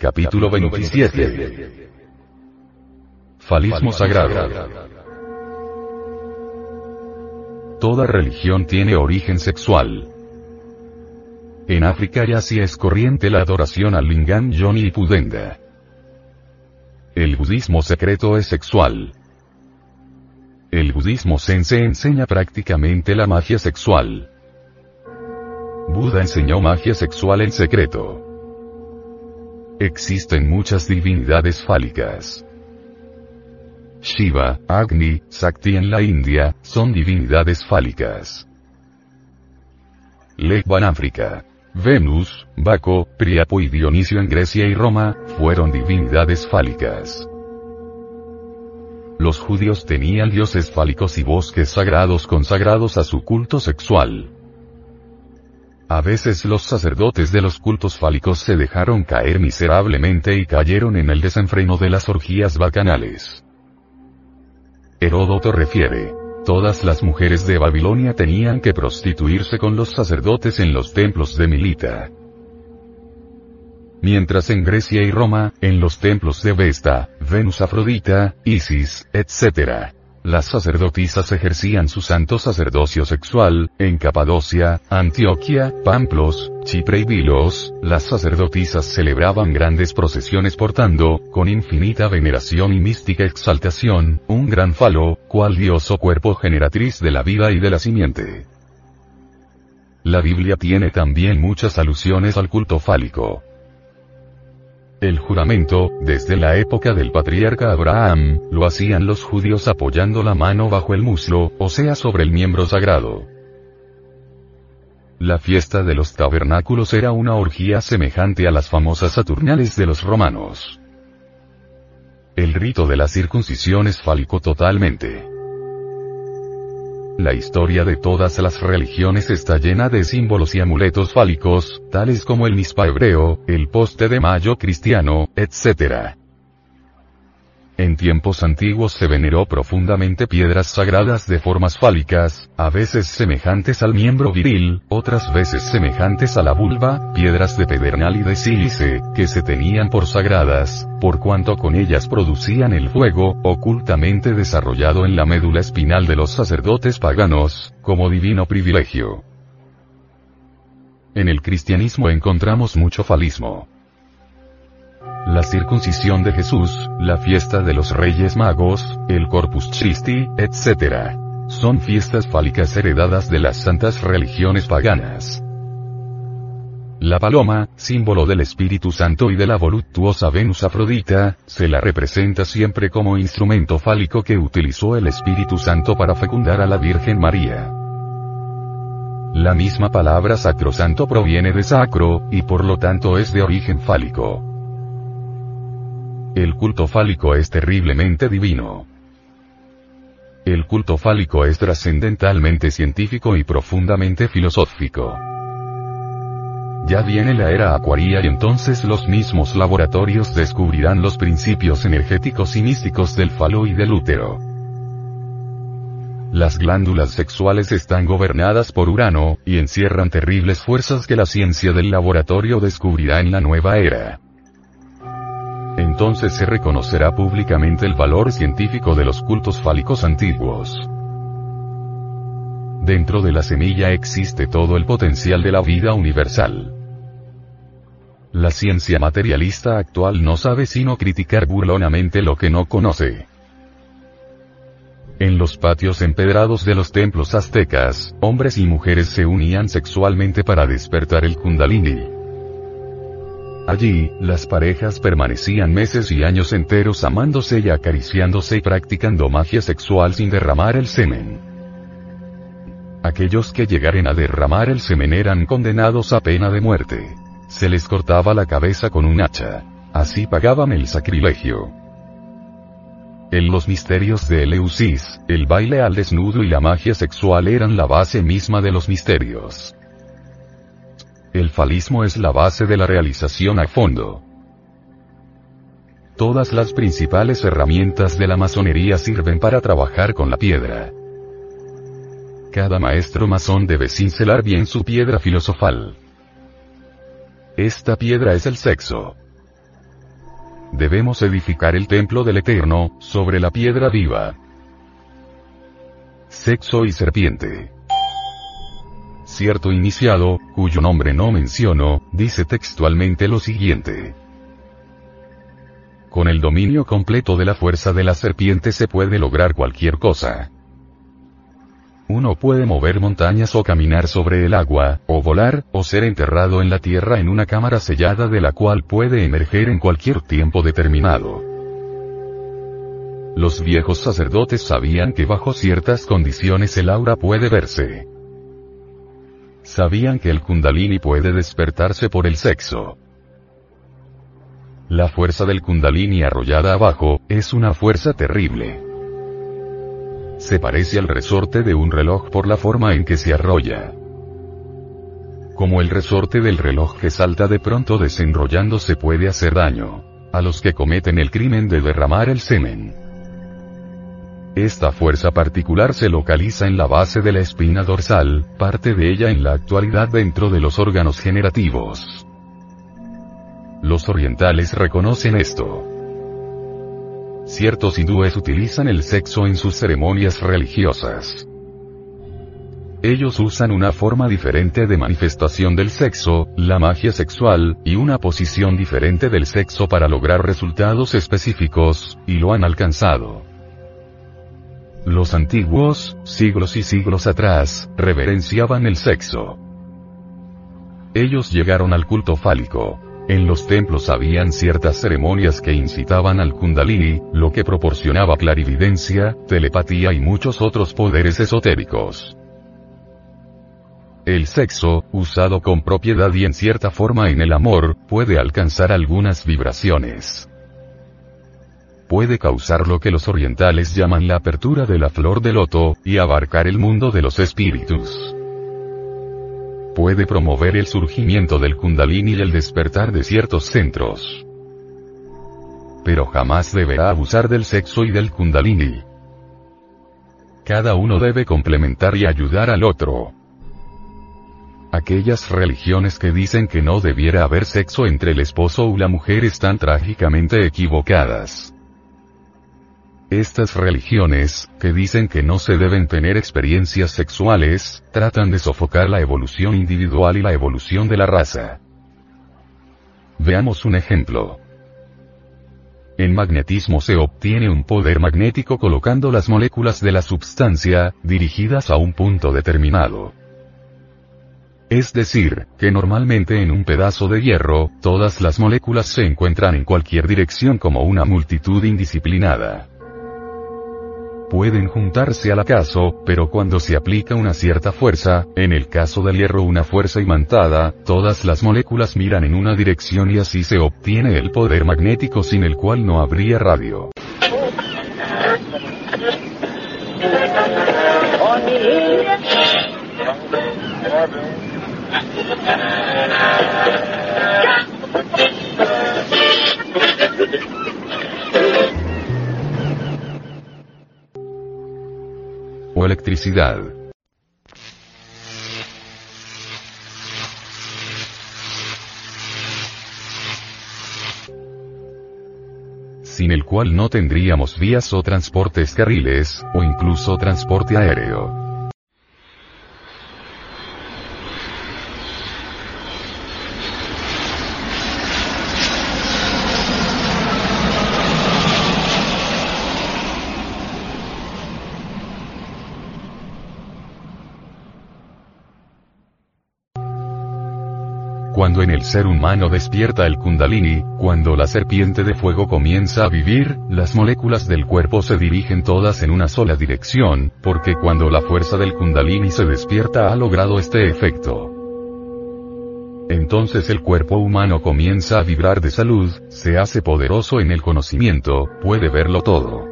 Capítulo 27. Falismo sagrado. Toda religión tiene origen sexual. En África y Asia es corriente la adoración al Lingam Yoni y Pudenda. El budismo secreto es sexual. El budismo sense enseña prácticamente la magia sexual. Buda enseñó magia sexual en secreto. Existen muchas divinidades fálicas. Shiva, Agni, Sakti en la India, son divinidades fálicas. Legba en África. Venus, Baco, Priapo y Dionisio en Grecia y Roma, fueron divinidades fálicas. Los judíos tenían dioses fálicos y bosques sagrados consagrados a su culto sexual. A veces los sacerdotes de los cultos fálicos se dejaron caer miserablemente y cayeron en el desenfreno de las orgías bacanales. Heródoto refiere, todas las mujeres de Babilonia tenían que prostituirse con los sacerdotes en los templos de Milita. Mientras en Grecia y Roma, en los templos de Vesta, Venus Afrodita, Isis, etc., las sacerdotisas ejercían su santo sacerdocio sexual, en Capadocia, Antioquia, Pamplos, Chipre y Vilos, las sacerdotisas celebraban grandes procesiones portando, con infinita veneración y mística exaltación, un gran falo, cual dios o cuerpo generatriz de la vida y de la simiente. La Biblia tiene también muchas alusiones al culto fálico. El juramento, desde la época del patriarca Abraham, lo hacían los judíos apoyando la mano bajo el muslo, o sea sobre el miembro sagrado. La fiesta de los tabernáculos era una orgía semejante a las famosas Saturnales de los romanos. El rito de la circuncisión es totalmente. La historia de todas las religiones está llena de símbolos y amuletos fálicos, tales como el mispa hebreo, el poste de mayo cristiano, etc. En tiempos antiguos se veneró profundamente piedras sagradas de formas fálicas, a veces semejantes al miembro viril, otras veces semejantes a la vulva, piedras de pedernal y de sílice, que se tenían por sagradas, por cuanto con ellas producían el fuego, ocultamente desarrollado en la médula espinal de los sacerdotes paganos, como divino privilegio. En el cristianismo encontramos mucho falismo la circuncisión de Jesús, la fiesta de los Reyes Magos, el Corpus Christi, etc. Son fiestas fálicas heredadas de las santas religiones paganas. La paloma, símbolo del Espíritu Santo y de la voluptuosa Venus Afrodita, se la representa siempre como instrumento fálico que utilizó el Espíritu Santo para fecundar a la Virgen María. La misma palabra sacrosanto proviene de sacro, y por lo tanto es de origen fálico. El culto fálico es terriblemente divino. El culto fálico es trascendentalmente científico y profundamente filosófico. Ya viene la era acuaria y entonces los mismos laboratorios descubrirán los principios energéticos y místicos del falo y del útero. Las glándulas sexuales están gobernadas por Urano, y encierran terribles fuerzas que la ciencia del laboratorio descubrirá en la nueva era entonces se reconocerá públicamente el valor científico de los cultos fálicos antiguos. Dentro de la semilla existe todo el potencial de la vida universal. La ciencia materialista actual no sabe sino criticar burlonamente lo que no conoce. En los patios empedrados de los templos aztecas, hombres y mujeres se unían sexualmente para despertar el kundalini. Allí, las parejas permanecían meses y años enteros amándose y acariciándose y practicando magia sexual sin derramar el semen. Aquellos que llegaren a derramar el semen eran condenados a pena de muerte. Se les cortaba la cabeza con un hacha. Así pagaban el sacrilegio. En los misterios de Eleusis, el baile al desnudo y la magia sexual eran la base misma de los misterios. El falismo es la base de la realización a fondo. Todas las principales herramientas de la masonería sirven para trabajar con la piedra. Cada maestro masón debe cincelar bien su piedra filosofal. Esta piedra es el sexo. Debemos edificar el templo del Eterno, sobre la piedra viva. Sexo y serpiente. Cierto iniciado, cuyo nombre no menciono, dice textualmente lo siguiente. Con el dominio completo de la fuerza de la serpiente se puede lograr cualquier cosa. Uno puede mover montañas o caminar sobre el agua, o volar, o ser enterrado en la tierra en una cámara sellada de la cual puede emerger en cualquier tiempo determinado. Los viejos sacerdotes sabían que bajo ciertas condiciones el aura puede verse. Sabían que el kundalini puede despertarse por el sexo. La fuerza del kundalini arrollada abajo, es una fuerza terrible se parece al resorte de un reloj por la forma en que se arrolla. Como el resorte del reloj que salta de pronto desenrollándose puede hacer daño. A los que cometen el crimen de derramar el semen. Esta fuerza particular se localiza en la base de la espina dorsal, parte de ella en la actualidad dentro de los órganos generativos. Los orientales reconocen esto. Ciertos hindúes utilizan el sexo en sus ceremonias religiosas. Ellos usan una forma diferente de manifestación del sexo, la magia sexual, y una posición diferente del sexo para lograr resultados específicos, y lo han alcanzado. Los antiguos, siglos y siglos atrás, reverenciaban el sexo. Ellos llegaron al culto fálico. En los templos habían ciertas ceremonias que incitaban al kundalini, lo que proporcionaba clarividencia, telepatía y muchos otros poderes esotéricos. El sexo, usado con propiedad y en cierta forma en el amor, puede alcanzar algunas vibraciones. Puede causar lo que los orientales llaman la apertura de la flor de loto, y abarcar el mundo de los espíritus puede promover el surgimiento del kundalini y el despertar de ciertos centros. Pero jamás deberá abusar del sexo y del kundalini. Cada uno debe complementar y ayudar al otro. Aquellas religiones que dicen que no debiera haber sexo entre el esposo o la mujer están trágicamente equivocadas. Estas religiones, que dicen que no se deben tener experiencias sexuales, tratan de sofocar la evolución individual y la evolución de la raza. Veamos un ejemplo. En magnetismo se obtiene un poder magnético colocando las moléculas de la substancia, dirigidas a un punto determinado. Es decir, que normalmente en un pedazo de hierro, todas las moléculas se encuentran en cualquier dirección como una multitud indisciplinada pueden juntarse al acaso, pero cuando se aplica una cierta fuerza, en el caso del hierro una fuerza imantada, todas las moléculas miran en una dirección y así se obtiene el poder magnético sin el cual no habría radio. Electricidad. sin el cual no tendríamos vías o transportes carriles, o incluso transporte aéreo. En el ser humano despierta el kundalini, cuando la serpiente de fuego comienza a vivir, las moléculas del cuerpo se dirigen todas en una sola dirección, porque cuando la fuerza del kundalini se despierta ha logrado este efecto. Entonces el cuerpo humano comienza a vibrar de salud, se hace poderoso en el conocimiento, puede verlo todo.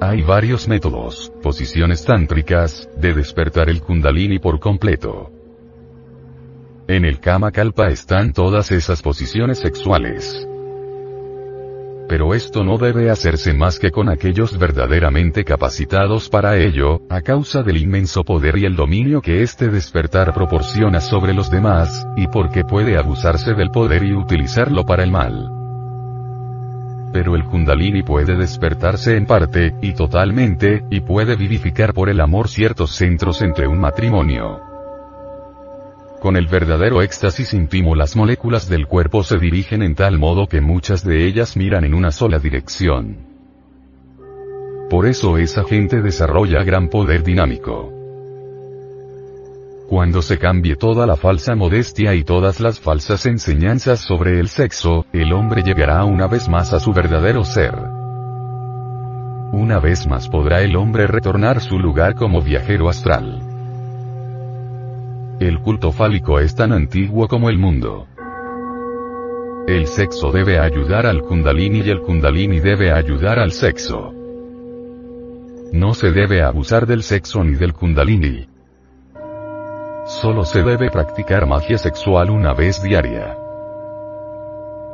Hay varios métodos, posiciones tántricas, de despertar el kundalini por completo. En el Kama Kalpa están todas esas posiciones sexuales. Pero esto no debe hacerse más que con aquellos verdaderamente capacitados para ello, a causa del inmenso poder y el dominio que este despertar proporciona sobre los demás, y porque puede abusarse del poder y utilizarlo para el mal. Pero el kundalini puede despertarse en parte, y totalmente, y puede vivificar por el amor ciertos centros entre un matrimonio. Con el verdadero éxtasis íntimo las moléculas del cuerpo se dirigen en tal modo que muchas de ellas miran en una sola dirección. Por eso esa gente desarrolla gran poder dinámico. Cuando se cambie toda la falsa modestia y todas las falsas enseñanzas sobre el sexo, el hombre llegará una vez más a su verdadero ser. Una vez más podrá el hombre retornar su lugar como viajero astral. El culto fálico es tan antiguo como el mundo. El sexo debe ayudar al kundalini y el kundalini debe ayudar al sexo. No se debe abusar del sexo ni del kundalini. Solo se debe practicar magia sexual una vez diaria.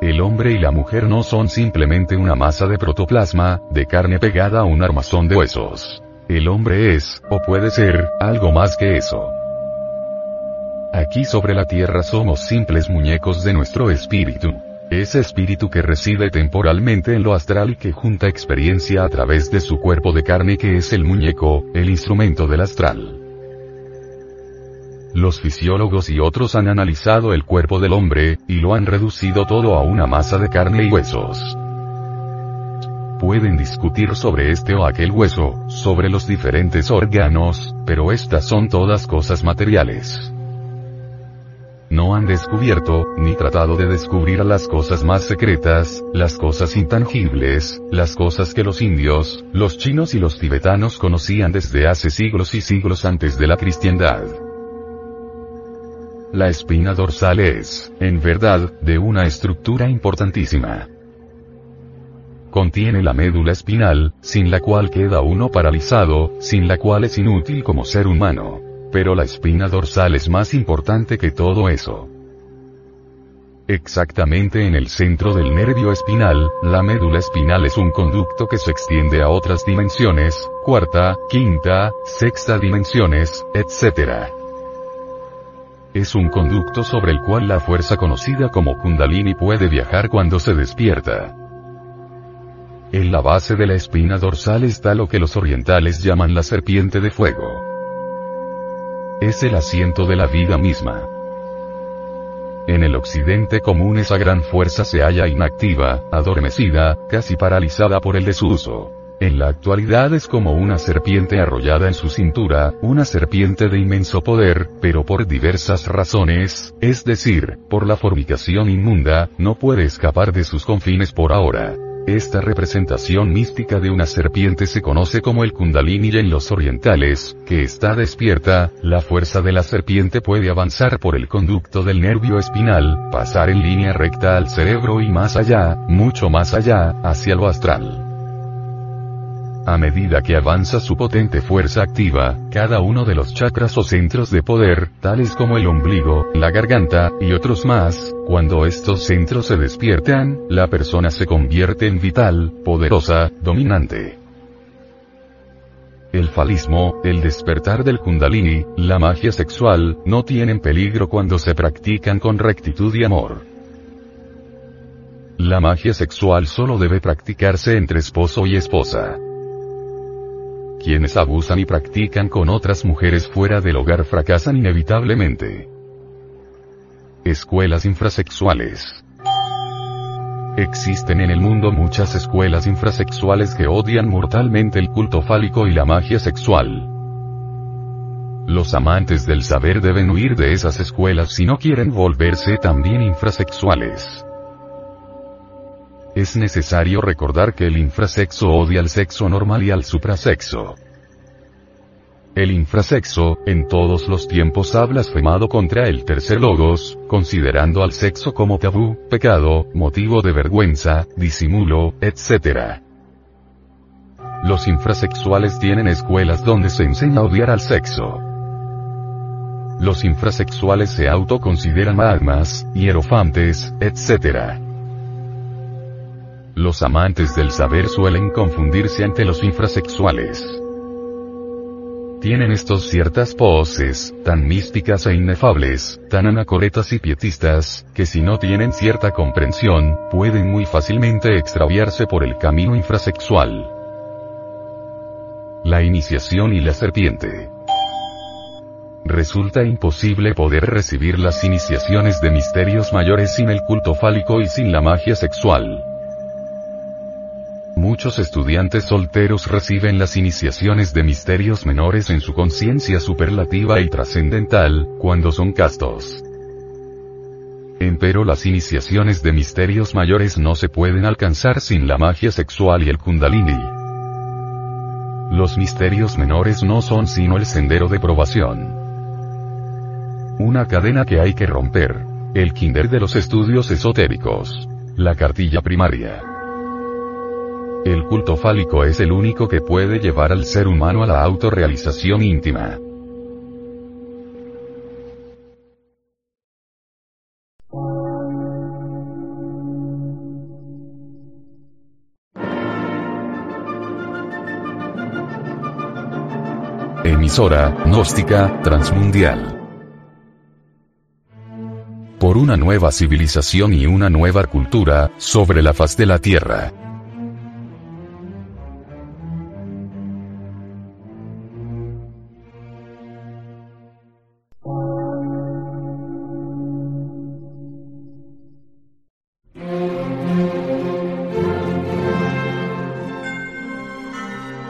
El hombre y la mujer no son simplemente una masa de protoplasma, de carne pegada a un armazón de huesos. El hombre es, o puede ser, algo más que eso. Aquí sobre la tierra somos simples muñecos de nuestro espíritu. Ese espíritu que reside temporalmente en lo astral y que junta experiencia a través de su cuerpo de carne que es el muñeco, el instrumento del astral. Los fisiólogos y otros han analizado el cuerpo del hombre, y lo han reducido todo a una masa de carne y huesos. Pueden discutir sobre este o aquel hueso, sobre los diferentes órganos, pero estas son todas cosas materiales no han descubierto, ni tratado de descubrir las cosas más secretas, las cosas intangibles, las cosas que los indios, los chinos y los tibetanos conocían desde hace siglos y siglos antes de la cristiandad. La espina dorsal es, en verdad, de una estructura importantísima. Contiene la médula espinal, sin la cual queda uno paralizado, sin la cual es inútil como ser humano. Pero la espina dorsal es más importante que todo eso. Exactamente en el centro del nervio espinal, la médula espinal es un conducto que se extiende a otras dimensiones, cuarta, quinta, sexta dimensiones, etc. Es un conducto sobre el cual la fuerza conocida como kundalini puede viajar cuando se despierta. En la base de la espina dorsal está lo que los orientales llaman la serpiente de fuego. Es el asiento de la vida misma. En el occidente común esa gran fuerza se halla inactiva, adormecida, casi paralizada por el desuso. En la actualidad es como una serpiente arrollada en su cintura, una serpiente de inmenso poder, pero por diversas razones, es decir, por la formicación inmunda, no puede escapar de sus confines por ahora. Esta representación mística de una serpiente se conoce como el kundalini y en los orientales, que está despierta, la fuerza de la serpiente puede avanzar por el conducto del nervio espinal, pasar en línea recta al cerebro y más allá, mucho más allá, hacia lo astral. A medida que avanza su potente fuerza activa, cada uno de los chakras o centros de poder, tales como el ombligo, la garganta, y otros más, cuando estos centros se despiertan, la persona se convierte en vital, poderosa, dominante. El falismo, el despertar del kundalini, la magia sexual, no tienen peligro cuando se practican con rectitud y amor. La magia sexual solo debe practicarse entre esposo y esposa. Quienes abusan y practican con otras mujeres fuera del hogar fracasan inevitablemente. Escuelas infrasexuales. Existen en el mundo muchas escuelas infrasexuales que odian mortalmente el culto fálico y la magia sexual. Los amantes del saber deben huir de esas escuelas si no quieren volverse también infrasexuales. Es necesario recordar que el infrasexo odia al sexo normal y al suprasexo. El infrasexo, en todos los tiempos ha blasfemado contra el tercer logos, considerando al sexo como tabú, pecado, motivo de vergüenza, disimulo, etc. Los infrasexuales tienen escuelas donde se enseña a odiar al sexo. Los infrasexuales se autoconsideran magmas, hierofantes, etc. Los amantes del saber suelen confundirse ante los infrasexuales. Tienen estos ciertas poses, tan místicas e inefables, tan anacoretas y pietistas, que si no tienen cierta comprensión, pueden muy fácilmente extraviarse por el camino infrasexual. La iniciación y la serpiente. Resulta imposible poder recibir las iniciaciones de misterios mayores sin el culto fálico y sin la magia sexual. Muchos estudiantes solteros reciben las iniciaciones de misterios menores en su conciencia superlativa y trascendental, cuando son castos. Empero las iniciaciones de misterios mayores no se pueden alcanzar sin la magia sexual y el kundalini. Los misterios menores no son sino el sendero de probación. Una cadena que hay que romper. El kinder de los estudios esotéricos. La cartilla primaria. El culto fálico es el único que puede llevar al ser humano a la autorrealización íntima. Emisora, gnóstica, transmundial. Por una nueva civilización y una nueva cultura, sobre la faz de la Tierra.